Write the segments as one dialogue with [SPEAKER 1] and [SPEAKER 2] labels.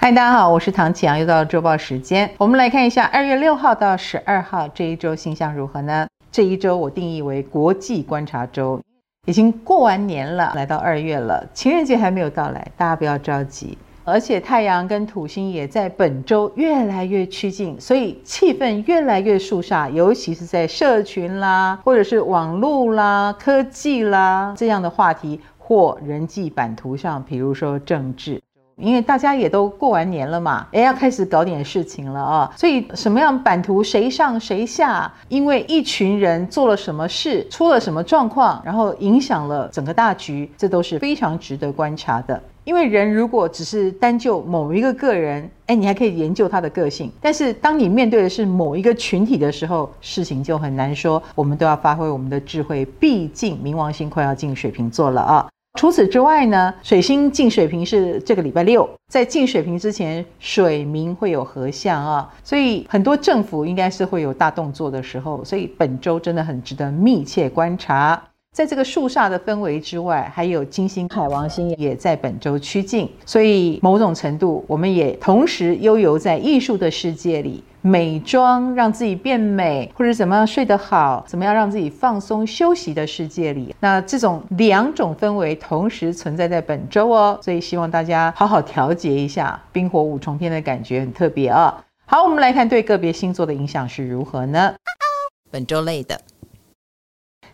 [SPEAKER 1] 嗨，大家好，我是唐启阳，又到了周报时间。我们来看一下二月六号到十二号这一周星象如何呢？这一周我定义为国际观察周，已经过完年了，来到二月了，情人节还没有到来，大家不要着急。而且太阳跟土星也在本周越来越趋近，所以气氛越来越肃杀，尤其是在社群啦，或者是网络啦、科技啦这样的话题或人际版图上，比如说政治。因为大家也都过完年了嘛，诶，要开始搞点事情了啊，所以什么样版图谁上谁下，因为一群人做了什么事，出了什么状况，然后影响了整个大局，这都是非常值得观察的。因为人如果只是单就某一个个人，诶，你还可以研究他的个性，但是当你面对的是某一个群体的时候，事情就很难说。我们都要发挥我们的智慧，毕竟冥王星快要进水瓶座了啊。除此之外呢，水星进水瓶是这个礼拜六，在进水瓶之前，水明会有合相啊，所以很多政府应该是会有大动作的时候，所以本周真的很值得密切观察。在这个肃杀的氛围之外，还有金星、海王星也在本周趋近，所以某种程度，我们也同时悠游在艺术的世界里。美妆让自己变美，或者怎么样睡得好，怎么样让自己放松休息的世界里，那这种两种氛围同时存在在本周哦，所以希望大家好好调节一下，冰火五重天的感觉很特别啊、哦。好，我们来看对个别星座的影响是如何呢？本周类的。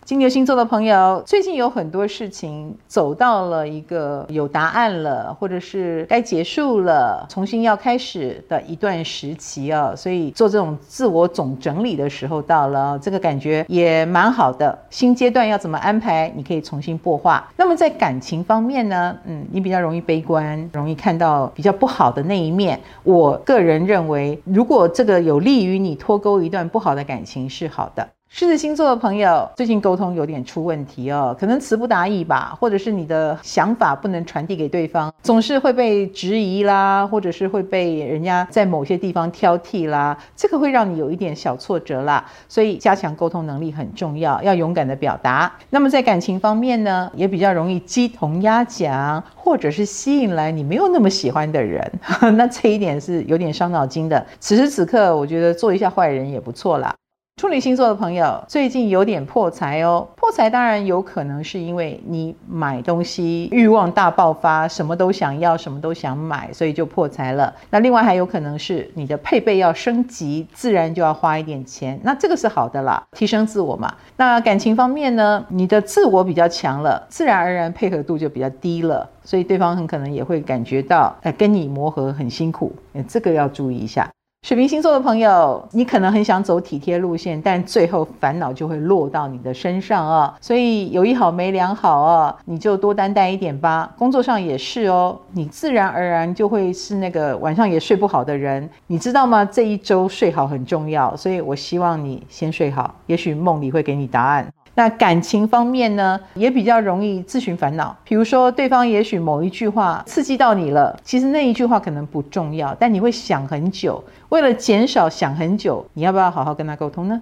[SPEAKER 1] 金牛星座的朋友，最近有很多事情走到了一个有答案了，或者是该结束了，重新要开始的一段时期啊，所以做这种自我总整理的时候到了，这个感觉也蛮好的。新阶段要怎么安排？你可以重新擘画。那么在感情方面呢？嗯，你比较容易悲观，容易看到比较不好的那一面。我个人认为，如果这个有利于你脱钩一段不好的感情，是好的。狮子星座的朋友，最近沟通有点出问题哦，可能词不达意吧，或者是你的想法不能传递给对方，总是会被质疑啦，或者是会被人家在某些地方挑剔啦，这个会让你有一点小挫折啦。所以加强沟通能力很重要，要勇敢的表达。那么在感情方面呢，也比较容易鸡同鸭讲，或者是吸引来你没有那么喜欢的人，那这一点是有点伤脑筋的。此时此刻，我觉得做一下坏人也不错啦。处女星座的朋友最近有点破财哦，破财当然有可能是因为你买东西欲望大爆发，什么都想要，什么都想买，所以就破财了。那另外还有可能是你的配备要升级，自然就要花一点钱，那这个是好的啦，提升自我嘛。那感情方面呢，你的自我比较强了，自然而然配合度就比较低了，所以对方很可能也会感觉到，呃，跟你磨合很辛苦，这个要注意一下。水瓶星座的朋友，你可能很想走体贴路线，但最后烦恼就会落到你的身上啊！所以有一好没两好啊，你就多担待一点吧。工作上也是哦，你自然而然就会是那个晚上也睡不好的人，你知道吗？这一周睡好很重要，所以我希望你先睡好，也许梦里会给你答案。那感情方面呢，也比较容易自寻烦恼。比如说，对方也许某一句话刺激到你了，其实那一句话可能不重要，但你会想很久。为了减少想很久，你要不要好好跟他沟通呢？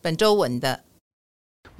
[SPEAKER 1] 本周稳的。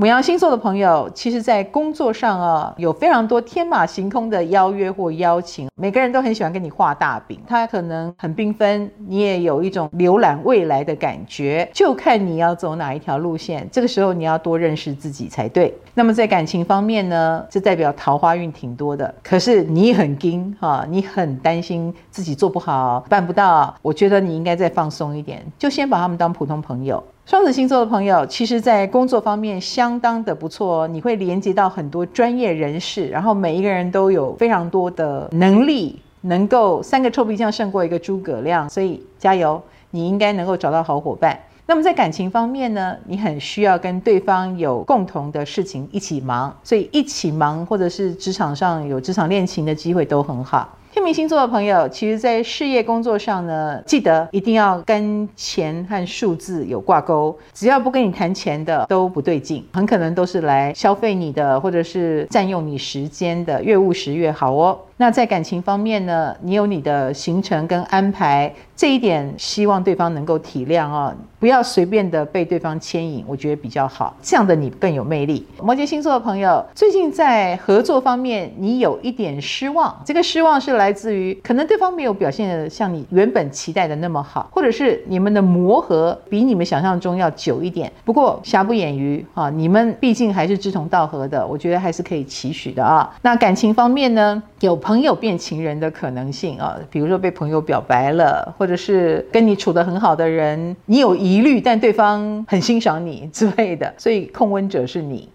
[SPEAKER 1] 母羊星座的朋友，其实，在工作上啊，有非常多天马行空的邀约或邀请，每个人都很喜欢跟你画大饼，他可能很缤纷，你也有一种浏览未来的感觉，就看你要走哪一条路线。这个时候，你要多认识自己才对。那么，在感情方面呢，这代表桃花运挺多的，可是你很惊哈，你很担心自己做不好，办不到。我觉得你应该再放松一点，就先把他们当普通朋友。双子星座的朋友，其实，在工作方面相当的不错哦，你会连接到很多专业人士，然后每一个人都有非常多的能力，能够三个臭皮匠胜过一个诸葛亮，所以加油，你应该能够找到好伙伴。那么在感情方面呢，你很需要跟对方有共同的事情一起忙，所以一起忙或者是职场上有职场恋情的机会都很好。天秤星座的朋友，其实，在事业工作上呢，记得一定要跟钱和数字有挂钩。只要不跟你谈钱的，都不对劲，很可能都是来消费你的，或者是占用你时间的，越务实越好哦。那在感情方面呢，你有你的行程跟安排，这一点希望对方能够体谅哦，不要随便的被对方牵引，我觉得比较好，这样的你更有魅力。摩羯星座的朋友，最近在合作方面你有一点失望，这个失望是来自于可能对方没有表现得像你原本期待的那么好，或者是你们的磨合比你们想象中要久一点。不过瑕不掩瑜啊，你们毕竟还是志同道合的，我觉得还是可以期许的啊。那感情方面呢，有朋友变情人的可能性啊，比如说被朋友表白了，或者是跟你处得很好的人，你有疑虑，但对方很欣赏你之类的，所以控温者是你。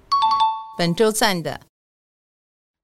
[SPEAKER 1] 本周赞的。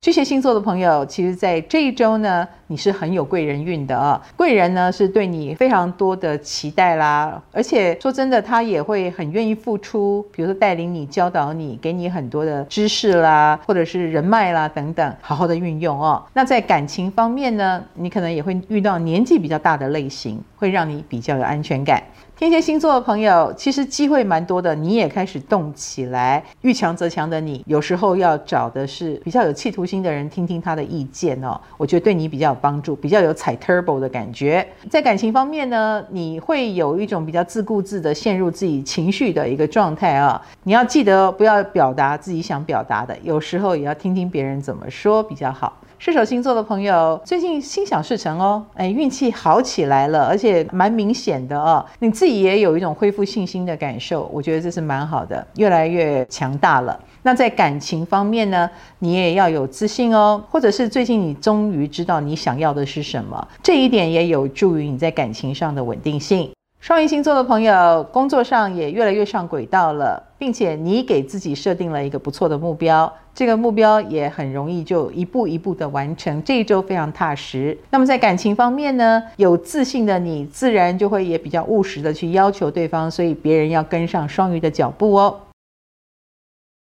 [SPEAKER 1] 巨蟹星座的朋友，其实，在这一周呢，你是很有贵人运的啊。贵人呢，是对你非常多的期待啦，而且说真的，他也会很愿意付出，比如说带领你、教导你，给你很多的知识啦，或者是人脉啦等等，好好的运用哦。那在感情方面呢，你可能也会遇到年纪比较大的类型，会让你比较有安全感。天蝎星座的朋友，其实机会蛮多的，你也开始动起来。遇强则强的你，有时候要找的是比较有企图心的人，听听他的意见哦。我觉得对你比较有帮助，比较有踩 turbo 的感觉。在感情方面呢，你会有一种比较自顾自的陷入自己情绪的一个状态啊。你要记得不要表达自己想表达的，有时候也要听听别人怎么说比较好。射手星座的朋友，最近心想事成哦，哎，运气好起来了，而且蛮明显的哦。你自己也有一种恢复信心的感受，我觉得这是蛮好的，越来越强大了。那在感情方面呢，你也要有自信哦，或者是最近你终于知道你想要的是什么，这一点也有助于你在感情上的稳定性。双鱼星座的朋友，工作上也越来越上轨道了，并且你给自己设定了一个不错的目标，这个目标也很容易就一步一步的完成。这一周非常踏实。那么在感情方面呢，有自信的你自然就会也比较务实的去要求对方，所以别人要跟上双鱼的脚步哦。